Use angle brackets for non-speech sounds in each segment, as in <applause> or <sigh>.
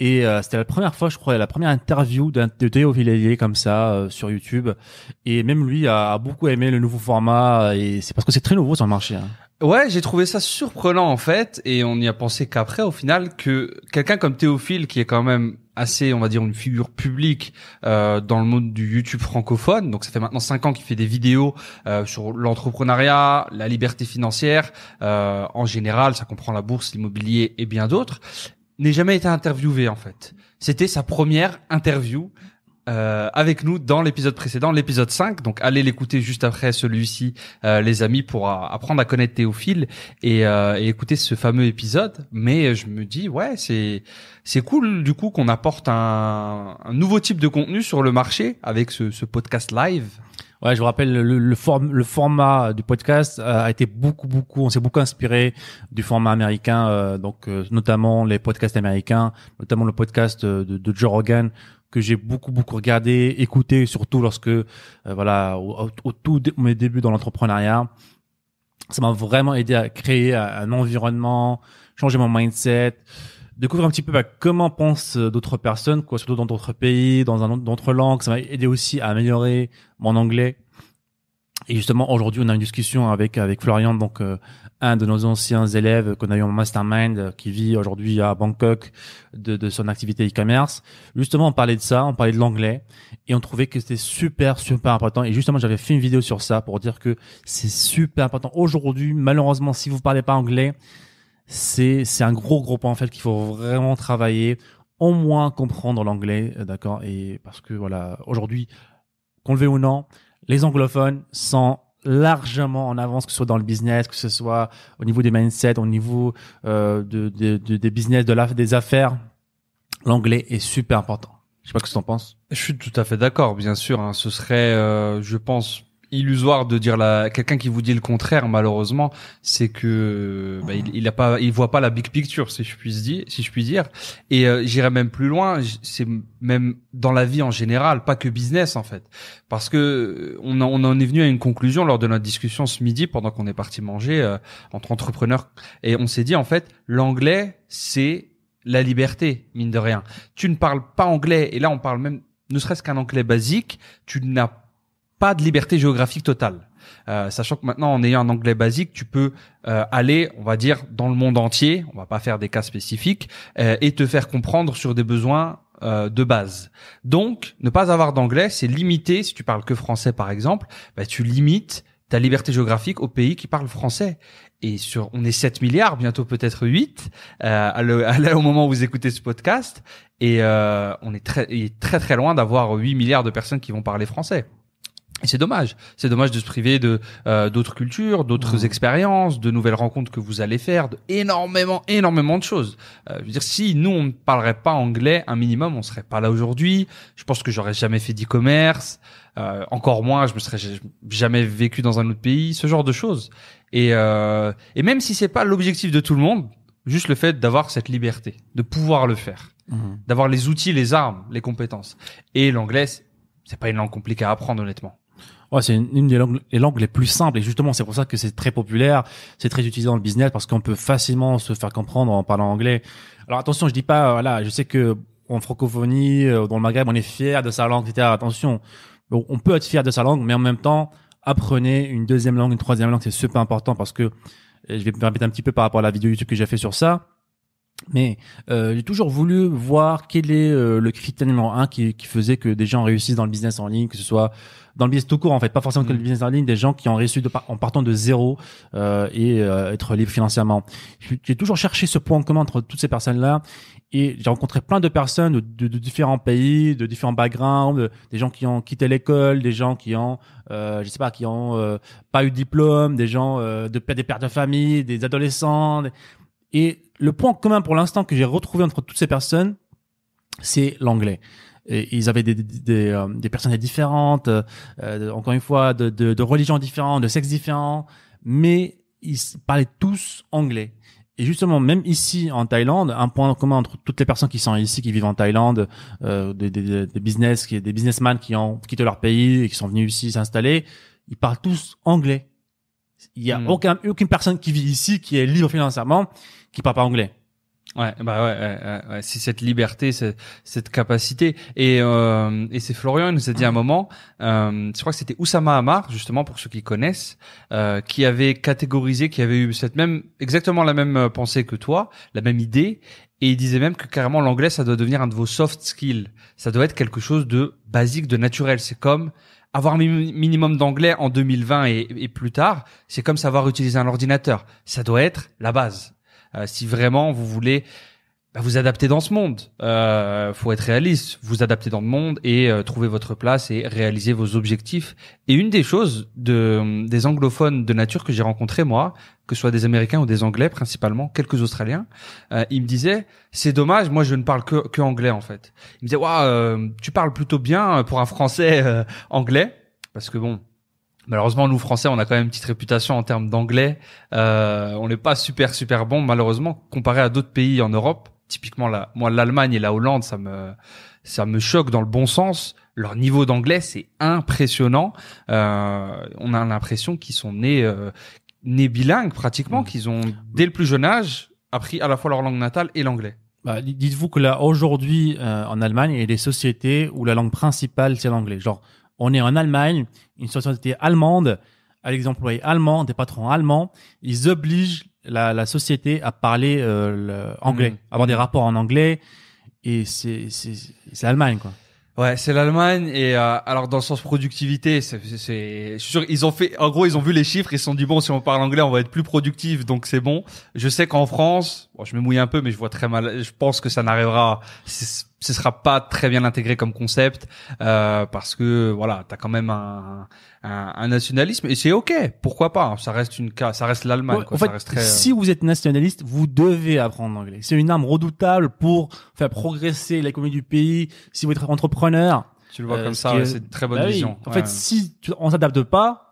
Et euh, c'était la première fois, je crois, la première interview d'un- de Théo comme ça euh, sur YouTube. Et même lui a, beaucoup aimé le nouveau format et c'est parce que c'est très nouveau sur le marché. hein. Ouais, j'ai trouvé ça surprenant en fait, et on n'y a pensé qu'après au final que quelqu'un comme Théophile, qui est quand même assez, on va dire, une figure publique euh, dans le monde du YouTube francophone, donc ça fait maintenant cinq ans qu'il fait des vidéos euh, sur l'entrepreneuriat, la liberté financière, euh, en général, ça comprend la bourse, l'immobilier et bien d'autres, n'ait jamais été interviewé en fait. C'était sa première interview euh, avec nous dans l'épisode précédent, l'épisode 5. Donc allez l'écouter juste après celui-ci, euh, les amis, pour apprendre à connaître Théophile et, euh, écouter ce fameux épisode. Mais je me dis, ouais, c'est c'est cool du coup qu'on apporte un, un nouveau type de contenu sur le marché avec ce, ce podcast live. Ouais, je vous rappelle, le, le, form- le format du podcast euh, a été beaucoup, beaucoup, on s'est beaucoup inspiré du format américain, euh, donc euh, notamment les podcasts américains, notamment le podcast euh, de, de Joe Rogan que j'ai beaucoup, beaucoup regardé, écouté, surtout lorsque, euh, voilà, au, au- tout mes débuts dans l'entrepreneuriat, ça m'a vraiment aidé à créer un environnement, changer mon mindset, découvrir un petit peu bah, comment pensent euh, d'autres personnes, quoi, surtout dans d'autres pays, dans un autre- d'autres langues. Ça m'a aidé aussi à améliorer mon anglais. Et justement, aujourd'hui, on a une discussion avec avec Florian, donc euh, un de nos anciens élèves qu'on a eu en mastermind, euh, qui vit aujourd'hui à Bangkok de, de son activité e-commerce. Justement, on parlait de ça, on parlait de l'anglais, et on trouvait que c'était super super important. Et justement, j'avais fait une vidéo sur ça pour dire que c'est super important. Aujourd'hui, malheureusement, si vous parlez pas anglais, c'est un gros gros point en fait qu'il faut vraiment travailler au moins comprendre l'anglais euh, d'accord et parce que voilà aujourd'hui qu'on le veuille ou non les anglophones sont largement en avance que ce soit dans le business que ce soit au niveau des mindsets au niveau euh, de, de- de- des business de la, des affaires l'anglais est super important je sais pas ce que tu en penses Je suis tout à fait d'accord, bien sûr. hein. Ce serait, euh, je pense, illusoire de dire la quelqu'un qui vous dit le contraire. Malheureusement, c'est que bah, il, a pas, il voit pas la big picture, si je puis dire. Si je puis dire. Et euh, j'irais même plus loin. C'est même dans la vie en général, pas que business en fait, parce que on on en est venu à une conclusion lors de notre discussion ce midi pendant qu'on est parti manger euh, entre entrepreneurs et on s'est dit en fait l'anglais c'est la liberté mine de rien tu ne parles pas anglais, et là on parle même, ne serait-ce qu'un anglais basique, tu n'as pas de liberté géographique totale. Euh, sachant que maintenant, en ayant un anglais basique, tu peux euh, aller, on va dire, dans le monde entier, on va pas faire des cas spécifiques, euh, et te faire comprendre sur des besoins euh, de base. Donc, ne pas avoir d'anglais, c'est limiter, si tu parles que français par exemple, bah, tu limites ta liberté géographique aux pays qui parlent français. Et sur, on est 7 milliards, bientôt peut-être 8, euh, à le- <laughs> au moment où vous écoutez ce podcast. Et euh, on est très, très très loin d'avoir 8 milliards de personnes qui vont parler français. Et c'est dommage. C'est dommage de se priver de euh, d'autres cultures, d'autres expériences, de nouvelles rencontres que vous allez faire, de énormément, énormément de choses. Euh, je veux dire, si nous on ne parlerait pas anglais un minimum, on serait pas là aujourd'hui. Je pense que j'aurais jamais fait d'e-commerce. Euh, encore moins, je me serais jamais vécu dans un autre pays, ce genre de choses. Et euh, et même si c'est pas l'objectif de tout le monde, juste le fait d'avoir cette liberté, de pouvoir le faire d'avoir les outils, les armes, les compétences. Et l'anglais, c'est pas une langue compliquée à apprendre, honnêtement. Ouais, c'est une, des langues, les langues les plus simples et justement c'est pour ça que c'est très populaire, c'est très utilisé dans le business parce qu'on peut facilement se faire comprendre en parlant anglais. Alors attention, je dis pas, euh, voilà, je sais que en francophonie, euh, dans le Maghreb, on est fier de sa langue, etc. Attention, on peut être fier de sa langue, mais en même temps, apprenez une deuxième langue, une troisième langue, c'est super important parce que je vais me permettre un petit peu par rapport à la vidéo YouTube que j'ai fait sur ça. Mais euh, j'ai toujours voulu voir quel est euh, le critère numéro un qui, qui faisait que des gens réussissent dans le business en ligne, que ce soit dans le business tout court en fait, pas forcément que le Mm. business en ligne, des gens qui ont réussi de en partant de zéro euh, et euh, être libre financièrement. J'ai toujours cherché ce point en commun entre toutes ces personnes-là et j'ai rencontré plein de personnes de, de- de différents pays, de différents backgrounds, des gens qui ont quitté l'école, des gens qui ont, euh, je sais pas, qui ont euh, pas eu de diplôme, des gens euh, de des pères de famille, des adolescents. des- Et le point commun pour l'instant que j'ai retrouvé entre toutes ces personnes, c'est l'anglais. et ils avaient des des, des, euh, des personnalités différentes, euh, encore une fois de, de, de religions différentes, de sexes différents, mais ils parlaient tous anglais. Et justement, même ici en Thaïlande, un point commun entre toutes les personnes qui sont ici, qui vivent en Thaïlande, euh, des, des, des business, des businessmen qui ont quitté leur pays et qui sont venus ici s'installer, ils parlent tous anglais. Il y a Hmm. aucun, aucune personne qui vit ici, qui est libre financièrement, qui parle pas anglais. Ouais, bah ouais, ouais, c'est cette liberté, cette, capacité. Et, euh, et c'est Florian, il nous a dit à un moment, euh, je crois que c'était Oussama Hamar, justement pour ceux qui connaissent, euh, qui avait catégorisé, qui avait eu cette même, exactement la même euh, pensée que toi, la même idée. Et il disait même que carrément l'anglais, ça doit devenir un de vos soft skills. Ça doit être quelque chose de basique, de naturel. C'est comme avoir un mi- minimum d'anglais en 2020 et, et plus tard, c'est comme savoir utiliser un ordinateur. Ça doit être la base. Euh, si vraiment vous voulez bah, vous adapter dans ce monde, euh, faut être réaliste, vous adapter dans le monde et euh, trouver votre place et réaliser vos objectifs. Et une des choses de des anglophones de nature que j'ai rencontrés moi, que ce soit des Américains ou des Anglais principalement, quelques Australiens, euh, ils me disaient c'est dommage, moi je ne parle que que anglais en fait. Ils me disaient waouh, euh, tu parles plutôt bien pour un Français euh, anglais parce que bon. Malheureusement, nous Français, on a quand même une petite réputation en termes d'anglais. Euh, on n'est pas super super bon, malheureusement, comparé à d'autres pays en Europe. Typiquement, la, moi, l'Allemagne et la Hollande, ça me ça me choque dans le bon sens. Leur niveau d'anglais, c'est impressionnant. Euh, on a l'impression qu'ils sont nés euh, nés bilingues pratiquement, Mm. qu'ils ont dès le plus jeune âge appris à la fois leur langue natale et l'anglais. Bah, dites-vous que là, aujourd'hui, euh, en Allemagne, il y a des sociétés où la langue principale, c'est l'anglais. Genre, on est en Allemagne, une société allemande, à les employés allemands, des patrons allemands, ils obligent la, la société à parler euh, anglais, Mhm. avoir des rapports en anglais, et c'est c'est c'est l'Allemagne quoi. Ouais, c'est l'Allemagne et euh, alors dans le sens productivité, c'est, je suis sûr ils ont fait, en gros ils ont vu les chiffres, ils se sont dit bon si on parle anglais on va être plus productif donc c'est bon. Je sais qu'en France, bon, je me mouille un peu mais je vois très mal, je pense que ça n'arrivera, ce sera pas très bien intégré comme concept euh, parce que voilà t'as quand même un, un, un nationalisme et c'est ok, pourquoi pas, ça reste une cas, ça reste l'Allemagne Ouais, en fait, ça si vous êtes nationaliste, vous devez apprendre l'anglais. C'est une arme redoutable pour faire progresser l'économie du pays. Si vous êtes entrepreneur, tu le vois euh, comme ça, c'est une très bonne Bah oui. vision. En Ouais. fait, si on s'adapte pas,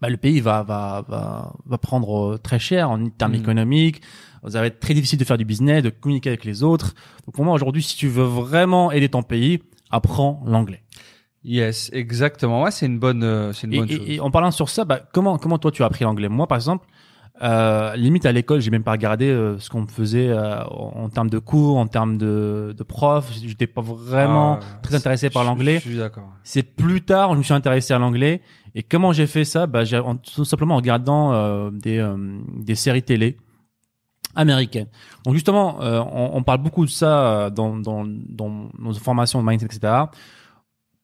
bah, le pays va va va va prendre euh, très cher en termes Mm. économiques. Ça va être très difficile de faire du business, de communiquer avec les autres. Donc pour moi aujourd'hui, si tu veux vraiment aider ton pays, apprends l'anglais. Yes, exactement. Ouais, c'est une bonne, euh, c'est une Et, bonne et- chose. et en parlant sur ça, bah, comment comment toi tu as appris l'anglais? Moi par exemple, euh, limite à l'école, j'ai même pas regardé euh, ce qu'on me faisait euh, en, termes de cours, en termes de de prof. J'étais pas vraiment Ah, très intéressé par l'anglais. Je suis d'accord. C'est plus tard, je me suis intéressé à l'anglais. Et comment j'ai fait ça? Bah, en- Tout simplement en regardant euh, des, euh, des séries télé américaines. Donc justement, euh, on, on parle beaucoup de ça euh, dans, dans, dans nos formations de mindset, etc.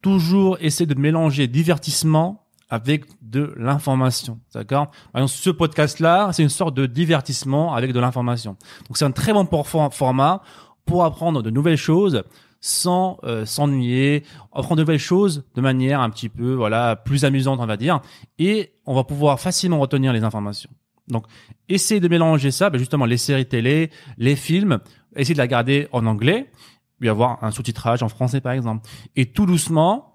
Toujours essayer de mélanger divertissement avec de l'information, d'accord? Ce podcast-là, c'est une sorte de divertissement avec de l'information. Donc c'est un très bon format pour apprendre de nouvelles choses sans euh, s'ennuyer, apprendre de nouvelles choses de manière un petit peu voilà plus amusante on va dire, et on va pouvoir facilement retenir les informations. Donc essayez de mélanger ça, ben, justement les séries télé, les films, essayez de la garder en anglais, puis avoir un sous-titrage en français par exemple, et tout doucement.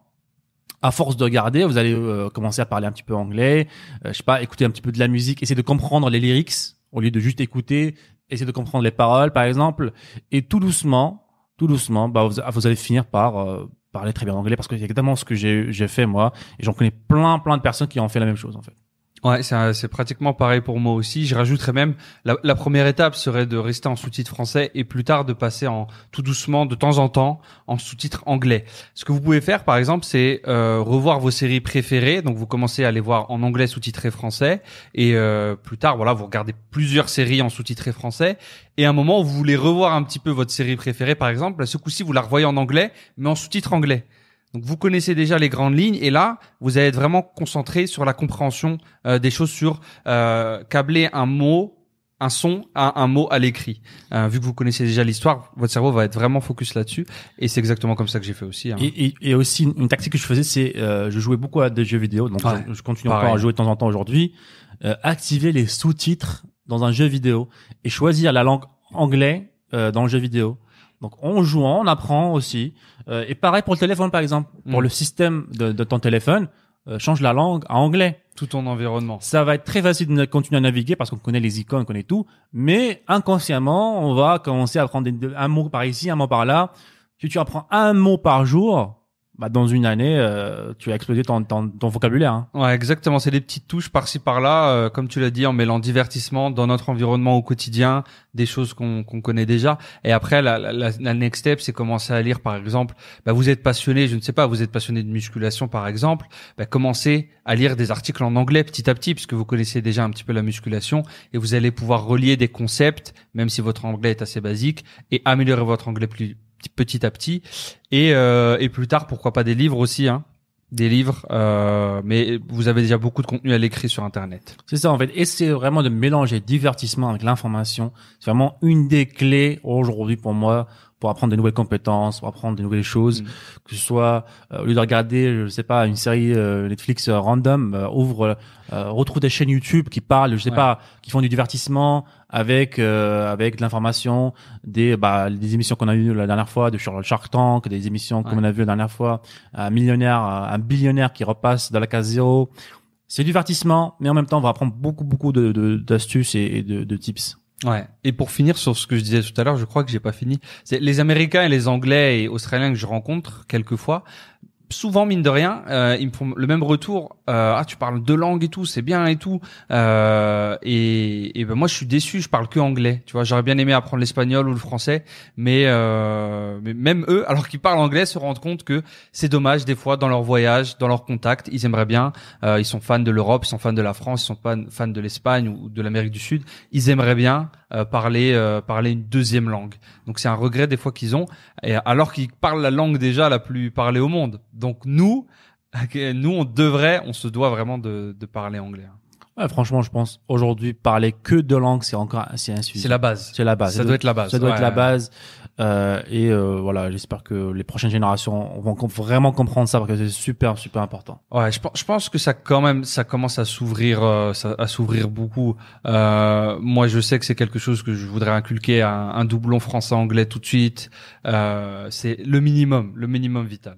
À force de regarder, vous allez euh, commencer à parler un petit peu anglais, euh, je sais pas, écouter un petit peu de la musique, essayer de comprendre les lyrics au lieu de juste écouter, essayer de comprendre les paroles par exemple, et tout doucement, tout doucement, bah, vous, allez finir par euh, parler très bien anglais parce que c'est exactement ce que j'ai j'ai fait moi et j'en connais plein plein de personnes qui ont fait la même chose en fait. Ouais, c'est pratiquement pareil pour moi aussi. Je rajouterais même la, la première étape serait de rester en sous-titre français et plus tard de passer en tout doucement de temps en temps en sous-titre anglais. Ce que vous pouvez faire par exemple, c'est euh, revoir vos séries préférées. Donc vous commencez à les voir en anglais sous-titré français et euh, plus tard voilà vous regardez plusieurs séries en sous-titré français et à un moment où vous voulez revoir un petit peu votre série préférée par exemple, ce coup-ci vous la revoyez en anglais mais en sous-titre anglais. Donc vous connaissez déjà les grandes lignes et là vous allez être vraiment concentré sur la compréhension euh, des choses, sur euh, câbler un mot, un son à un mot à l'écrit. Euh, vu que vous connaissez déjà l'histoire, votre cerveau va être vraiment focus là-dessus et c'est exactement comme ça que j'ai fait aussi. hein. Et, et, et aussi une, tactique que je faisais, c'est euh, je jouais beaucoup à des jeux vidéo, donc Ouais, je, je continue pareil. encore à jouer de temps en temps aujourd'hui. Euh, activer les sous-titres dans un jeu vidéo et choisir la langue anglais euh, dans le jeu vidéo. Donc en jouant, on apprend aussi. Euh, et pareil pour le téléphone, par exemple. Pour Mm. le système de, de ton téléphone, euh, change la langue à anglais. Tout ton environnement. Ça va être très facile de continuer à naviguer parce qu'on connaît les icônes, on connaît tout. Mais inconsciemment, on va commencer à prendre des- un mot par ici, un mot par là. Si tu apprends un mot par jour, bah, dans une année, euh, tu as explosé ton, ton, ton vocabulaire. hein. Ouais, exactement. C'est des petites touches par-ci par-là, euh, comme tu l'as dit, en mêlant divertissement dans notre environnement au quotidien, des choses qu'on connaît déjà. Et après, la, la- la next step, c'est commencer à lire, par exemple. Bah, vous êtes passionné, je ne sais pas, vous êtes passionné de musculation, par exemple. Bah, commencez à lire des articles en anglais petit à petit, puisque vous connaissez déjà un petit peu la musculation, et vous allez pouvoir relier des concepts, même si votre anglais est assez basique, et améliorer votre anglais plus petit à petit. Et, euh, et plus tard, pourquoi pas des livres aussi, hein des livres, euh, mais vous avez déjà beaucoup de contenu à l'écrit sur Internet. C'est ça en fait. C'est vraiment de mélanger divertissement avec l'information. C'est vraiment une des clés aujourd'hui pour moi pour apprendre des nouvelles compétences, pour apprendre des nouvelles choses. Mm. Que ce soit euh, au lieu de regarder, je sais pas, une série euh, Netflix euh, random, euh, ouvre, euh, retrouve des chaînes YouTube qui parlent, je sais Ouais. pas, qui font du divertissement avec euh, avec de l'information, des bah des émissions qu'on a eues la dernière fois, de Shark Tank, des émissions comme Ouais. on a vu la dernière fois, un millionnaire, un billionnaire qui repasse dans la case zéro. C'est du divertissement, mais en même temps, on va apprendre beaucoup, beaucoup de, de- d'astuces et, et de, de tips. Ouais. Et pour finir sur ce que je disais tout à l'heure, je crois que j'ai pas fini. C'est les Américains et les Anglais et Australiens que je rencontre quelquefois. Souvent, mine de rien, euh, ils me font le même retour. Euh, ah, tu parles deux langues et tout, c'est bien et tout. Euh, et, et ben moi, je suis déçu. Je parle que anglais. Tu vois, j'aurais bien aimé apprendre l'espagnol ou le français, mais, euh, mais même eux, alors qu'ils parlent anglais, se rendent compte que c'est dommage des fois dans leur voyage, dans leur contact, ils aimeraient bien. euh, ils sont fans de l'Europe, ils sont fans de la France, ils sont fans, fans de l'Espagne ou de l'Amérique du Sud. Ils aimeraient bien euh, parler parler une deuxième langue. Donc c'est un regret des fois qu'ils ont, et alors qu'ils parlent la langue déjà la plus parlée au monde. Donc nous, nous on devrait, on se doit vraiment de, de parler anglais. hein. Ouais, franchement, je pense aujourd'hui parler que deux langues, c'est encore c'est insuffisant. C'est la base. C'est la base. Ça doit être la base. Ça doit être la base. Euh, et euh, voilà, j'espère que les prochaines générations vont vraiment comprendre ça parce que c'est super, super important. Ouais, je pense, je pense que ça quand même, ça commence à s'ouvrir, euh, à s'ouvrir beaucoup. Euh, moi, je sais que c'est quelque chose que je voudrais inculquer à un, un doublon français-anglais tout de suite. Euh, c'est le minimum, le minimum vital.